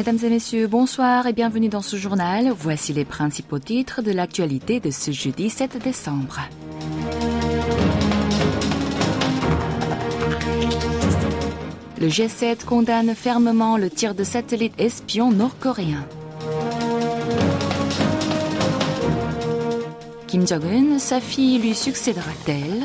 Mesdames et messieurs, bonsoir et bienvenue dans ce journal. Voici les principaux titres de l'actualité de ce jeudi 7 décembre. Le G7 condamne fermement le tir de satellites espions nord-coréens. Kim Jong-un, sa fille lui succédera-t-elle?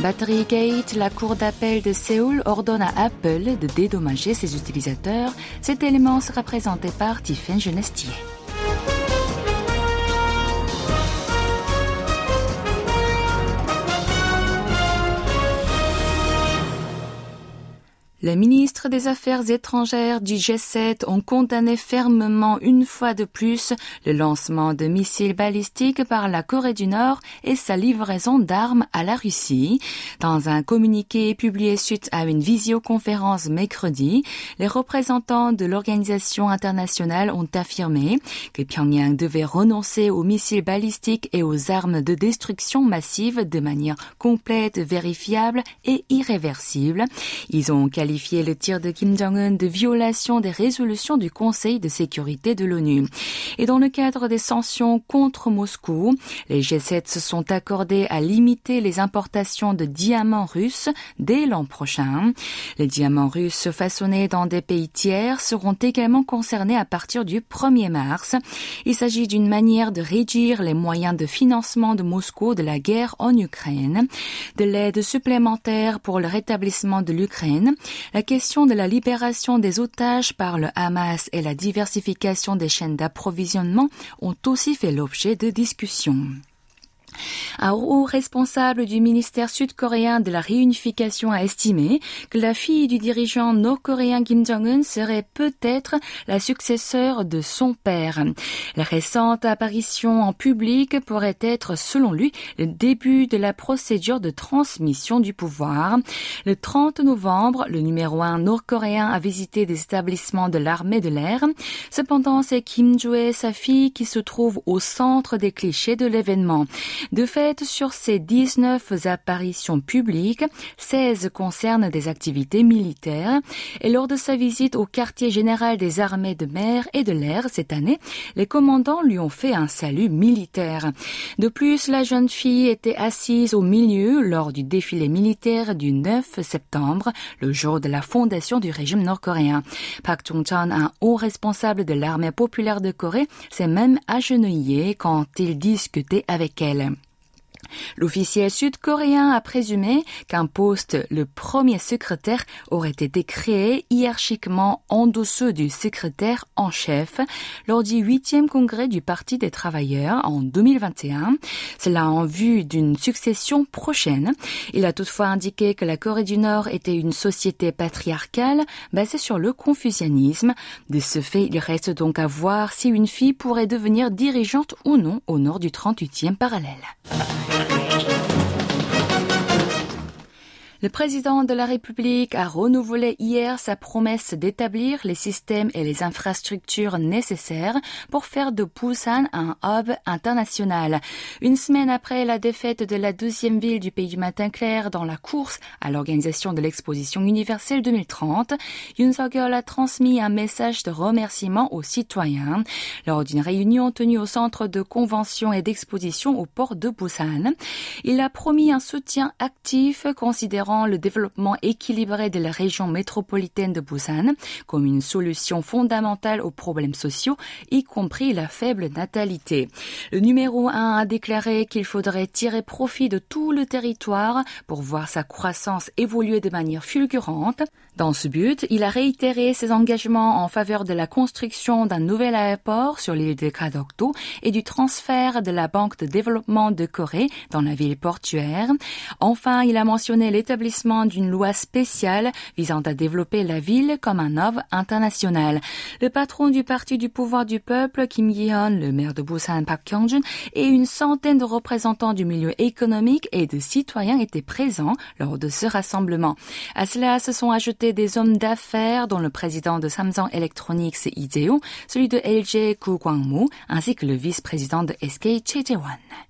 Battery Gate, la cour d'appel de Séoul ordonne à Apple de dédommager ses utilisateurs. Cet élément sera présenté par Tiffen Genestier. Les ministres des Affaires étrangères du G7 ont condamné fermement une fois de plus le lancement de missiles balistiques par la Corée du Nord et sa livraison d'armes à la Russie. Dans un communiqué publié suite à une visioconférence mercredi, les représentants de l'organisation internationale ont affirmé que Pyongyang devait renoncer aux missiles balistiques et aux armes de destruction massive de manière complète, vérifiable et irréversible. Ils ont le tir de Kim Jong-un de violation des résolutions du Conseil de sécurité de l'ONU. Et dans le cadre des sanctions contre Moscou, les G7 se sont accordés à limiter les importations de diamants russes dès l'an prochain. Les diamants russes façonnés dans des pays tiers seront également concernés à partir du 1er mars. Il s'agit d'une manière de réduire les moyens de financement de Moscou de la guerre en Ukraine, de l'aide supplémentaire pour le rétablissement de l'Ukraine la question de la libération des otages par le Hamas et la diversification des chaînes d'approvisionnement ont aussi fait l'objet de discussions. Un haut responsable du ministère sud-coréen de la réunification a estimé que la fille du dirigeant nord-coréen Kim Jong-un serait peut-être la successeur de son père. La récente apparition en public pourrait être, selon lui, le début de la procédure de transmission du pouvoir. Le 30 novembre, le numéro un nord-coréen a visité des établissements de l'armée de l'air. Cependant, c'est Kim Jo-e, sa fille, qui se trouve au centre des clichés de l'événement. De fait, sur ces 19 apparitions publiques, 16 concernent des activités militaires. Et lors de sa visite au quartier général des armées de mer et de l'air cette année, les commandants lui ont fait un salut militaire. De plus, la jeune fille était assise au milieu lors du défilé militaire du 9 septembre, le jour de la fondation du régime nord-coréen. Park Chung-chan, un haut responsable de l'armée populaire de Corée, s'est même agenouillé quand il discutait avec elle. L'officiel sud-coréen a présumé qu'un poste, le premier secrétaire, aurait été créé hiérarchiquement en dessous du secrétaire en chef lors du huitième congrès du Parti des travailleurs en 2021. Cela en vue d'une succession prochaine. Il a toutefois indiqué que la Corée du Nord était une société patriarcale basée sur le confucianisme. De ce fait, il reste donc à voir si une fille pourrait devenir dirigeante ou non au nord du 38e parallèle. Le président de la République a renouvelé hier sa promesse d'établir les systèmes et les infrastructures nécessaires pour faire de Busan un hub international. Une semaine après la défaite de la deuxième ville du pays du matin clair dans la course à l'organisation de l'exposition universelle 2030, Yoon suk a transmis un message de remerciement aux citoyens lors d'une réunion tenue au centre de convention et d'exposition au port de Busan. Il a promis un soutien actif considérant le développement équilibré de la région métropolitaine de Busan comme une solution fondamentale aux problèmes sociaux, y compris la faible natalité. Le numéro 1 a déclaré qu'il faudrait tirer profit de tout le territoire pour voir sa croissance évoluer de manière fulgurante. Dans ce but, il a réitéré ses engagements en faveur de la construction d'un nouvel aéroport sur l'île de Kadokdo et du transfert de la Banque de développement de Corée dans la ville portuaire. Enfin, il a mentionné l'établissement d'une loi spéciale visant à développer la ville comme un hub international. Le patron du Parti du pouvoir du peuple, Kim Yi-hyun, le maire de Busan, Park Kyung-jun, et une centaine de représentants du milieu économique et de citoyens étaient présents lors de ce rassemblement. À cela se sont ajoutés des hommes d'affaires, dont le président de Samsung Electronics, Lee Jae-woo, celui de LG, Koo Kwang-moo, ainsi que le vice-président de SK, Choi Jae-won.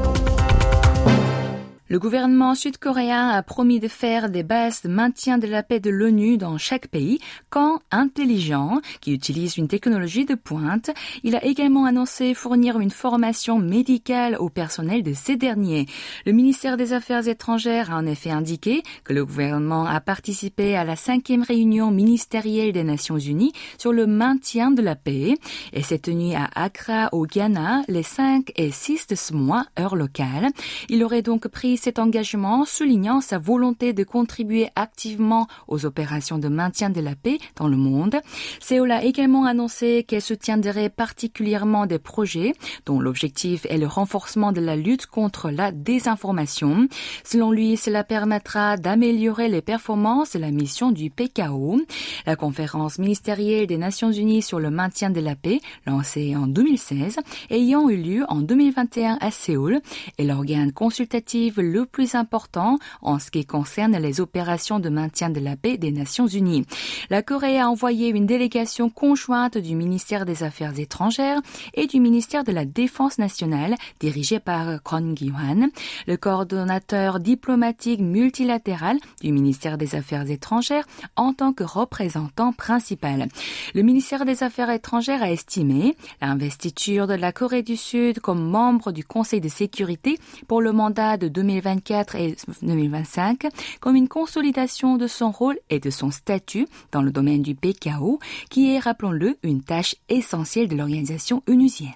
Le gouvernement sud-coréen a promis de faire des bases de maintien de la paix de l'ONU dans chaque pays, camp intelligent, qui utilise une technologie de pointe. Il a également annoncé fournir une formation médicale au personnel de ces derniers. Le ministère des Affaires étrangères a en effet indiqué que le gouvernement a participé à la cinquième réunion ministérielle des Nations Unies sur le maintien de la paix et s'est tenu à Accra, au Ghana, les 5 et 6 de ce mois, heure locale. Il aurait donc pris cet engagement, soulignant sa volonté de contribuer activement aux opérations de maintien de la paix dans le monde. Séoul a également annoncé qu'elle soutiendrait particulièrement des projets dont l'objectif est le renforcement de la lutte contre la désinformation. Selon lui, cela permettra d'améliorer les performances de la mission du PKO. La conférence ministérielle des Nations Unies sur le maintien de la paix, lancée en 2016, ayant eu lieu en 2021 à Séoul, est l'organe consultatif le plus important en ce qui concerne les opérations de maintien de la paix des Nations Unies. La Corée a envoyé une délégation conjointe du ministère des Affaires étrangères et du ministère de la Défense nationale dirigée par Kwon Gi-hwan, le coordonnateur diplomatique multilatéral du ministère des Affaires étrangères en tant que représentant principal. Le ministère des Affaires étrangères a estimé l'investiture de la Corée du Sud comme membre du Conseil de sécurité pour le mandat de 2020 2024 et 2025 comme une consolidation de son rôle et de son statut dans le domaine du PKO, qui est, rappelons-le, une tâche essentielle de l'organisation onusienne.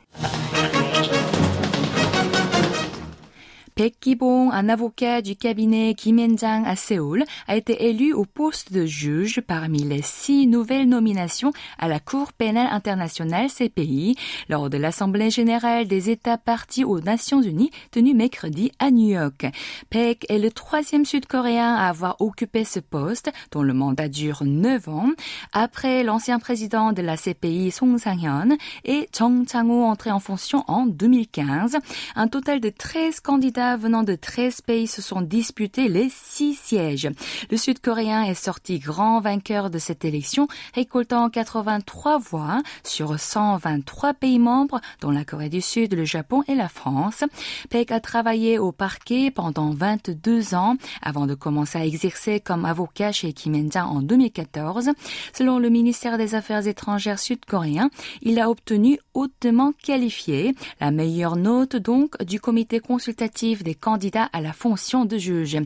Baek Ki-bong, un avocat du cabinet Kim En-jang à Séoul, a été élu au poste de juge parmi les six nouvelles nominations à la Cour pénale internationale CPI lors de l'Assemblée générale des États partis aux Nations unies tenue mercredi à New York. Baek est le troisième Sud-Coréen à avoir occupé ce poste, dont le mandat dure neuf ans, après l'ancien président de la CPI Song Sang-hyun et Chong Chang-ho entré en fonction en 2015. Un total de 13 candidats venant de 13 pays se sont disputés les six sièges. Le Sud-Coréen est sorti grand vainqueur de cette élection, récoltant 83 voix sur 123 pays membres, dont la Corée du Sud, le Japon et la France. Peck a travaillé au parquet pendant 22 ans avant de commencer à exercer comme avocat chez Kim en 2014. Selon le ministère des Affaires étrangères sud-coréen, il a obtenu hautement qualifié, la meilleure note donc du comité consultatif des candidats à la fonction de juge.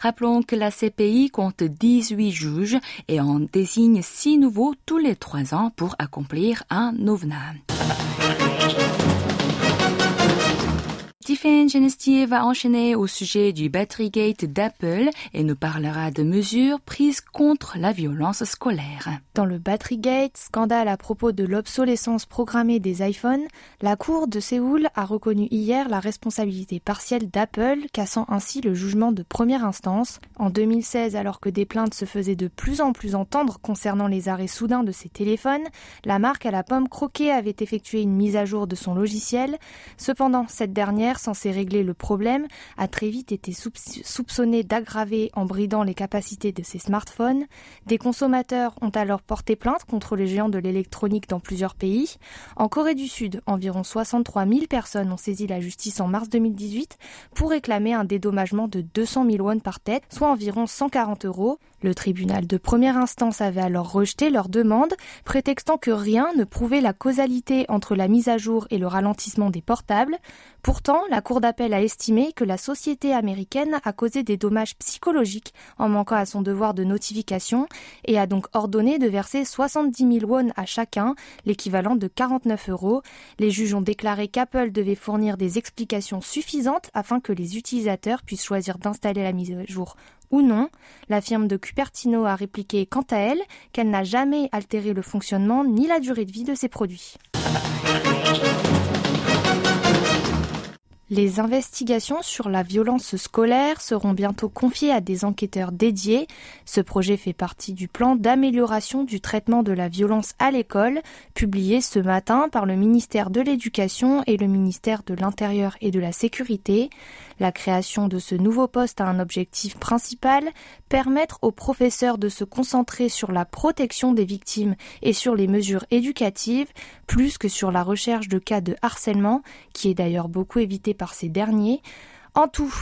Rappelons que la CPI compte 18 juges et en désigne 6 nouveaux tous les 3 ans pour accomplir un novena. Stephen Genestier va enchaîner au sujet du Batterygate d'Apple et nous parlera de mesures prises contre la violence scolaire. Dans le Batterygate, scandale à propos de l'obsolescence programmée des iPhones, la Cour de Séoul a reconnu hier la responsabilité partielle d'Apple, cassant ainsi le jugement de première instance. En 2016, alors que des plaintes se faisaient de plus en plus entendre concernant les arrêts soudains de ses téléphones, la marque à la pomme croquée avait effectué une mise à jour de son logiciel. Cependant, cette dernière censé régler le problème, a très vite été soupçonné d'aggraver en bridant les capacités de ses smartphones. Des consommateurs ont alors porté plainte contre les géants de l'électronique dans plusieurs pays. En Corée du Sud, environ 63 000 personnes ont saisi la justice en mars 2018 pour réclamer un dédommagement de 200 000 won par tête, soit environ 140 euros. Le tribunal de première instance avait alors rejeté leur demande, prétextant que rien ne prouvait la causalité entre la mise à jour et le ralentissement des portables. Pourtant, la Cour d'appel a estimé que la société américaine a causé des dommages psychologiques en manquant à son devoir de notification et a donc ordonné de verser 70 000 won à chacun, l'équivalent de 49 euros. Les juges ont déclaré qu'Apple devait fournir des explications suffisantes afin que les utilisateurs puissent choisir d'installer la mise à jour ou non. La firme de Cupertino a répliqué quant à elle qu'elle n'a jamais altéré le fonctionnement ni la durée de vie de ses produits. Les investigations sur la violence scolaire seront bientôt confiées à des enquêteurs dédiés. Ce projet fait partie du plan d'amélioration du traitement de la violence à l'école, publié ce matin par le ministère de l'Éducation et le ministère de l'Intérieur et de la Sécurité. La création de ce nouveau poste a un objectif principal, permettre aux professeurs de se concentrer sur la protection des victimes et sur les mesures éducatives, plus que sur la recherche de cas de harcèlement, qui est d'ailleurs beaucoup évité par ces derniers. En tout,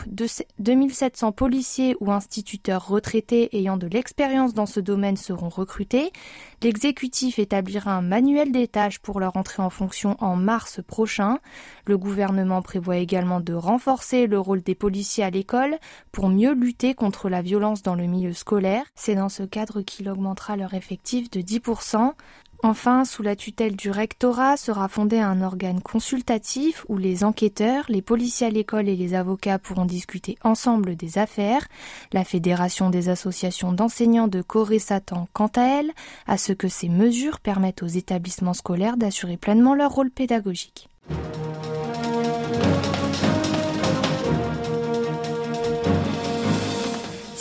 2700 policiers ou instituteurs retraités ayant de l'expérience dans ce domaine seront recrutés. L'exécutif établira un manuel des tâches pour leur entrée en fonction en mars prochain. Le gouvernement prévoit également de renforcer le rôle des policiers à l'école pour mieux lutter contre la violence dans le milieu scolaire. C'est dans ce cadre qu'il augmentera leur effectif de 10%. Enfin, sous la tutelle du rectorat sera fondé un organe consultatif où les enquêteurs, les policiers à l'école et les avocats pourront discuter ensemble des affaires. La Fédération des associations d'enseignants de Corée s'attend quant à elle à ce que ces mesures permettent aux établissements scolaires d'assurer pleinement leur rôle pédagogique.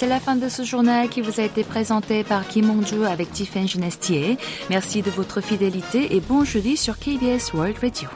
C'est la fin de ce journal qui vous a été présenté par Kim Hong-ju avec Tiffany Genestier. Merci de votre fidélité et bon jeudi sur KBS World Radio.